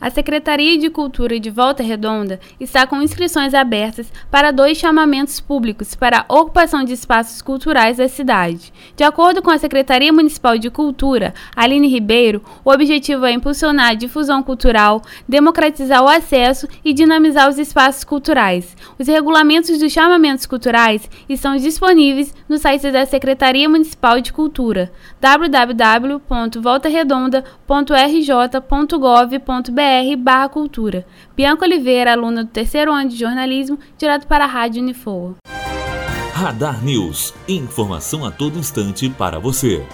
A Secretaria de Cultura de Volta Redonda está com inscrições abertas para dois chamamentos públicos para a ocupação de espaços culturais da cidade. De acordo com a Secretaria Municipal de Cultura, Aline Ribeiro, o objetivo é impulsionar a difusão cultural, democratizar o acesso e dinamizar os espaços culturais. Os regulamentos dos chamamentos culturais estão disponíveis no site da Secretaria Municipal de Cultura www.voltaredonda.rj.gov.br cultura. Bianca Oliveira, aluna do terceiro ano de jornalismo, direto para a Rádio Unifoa. Radar News. Informação a todo instante para você.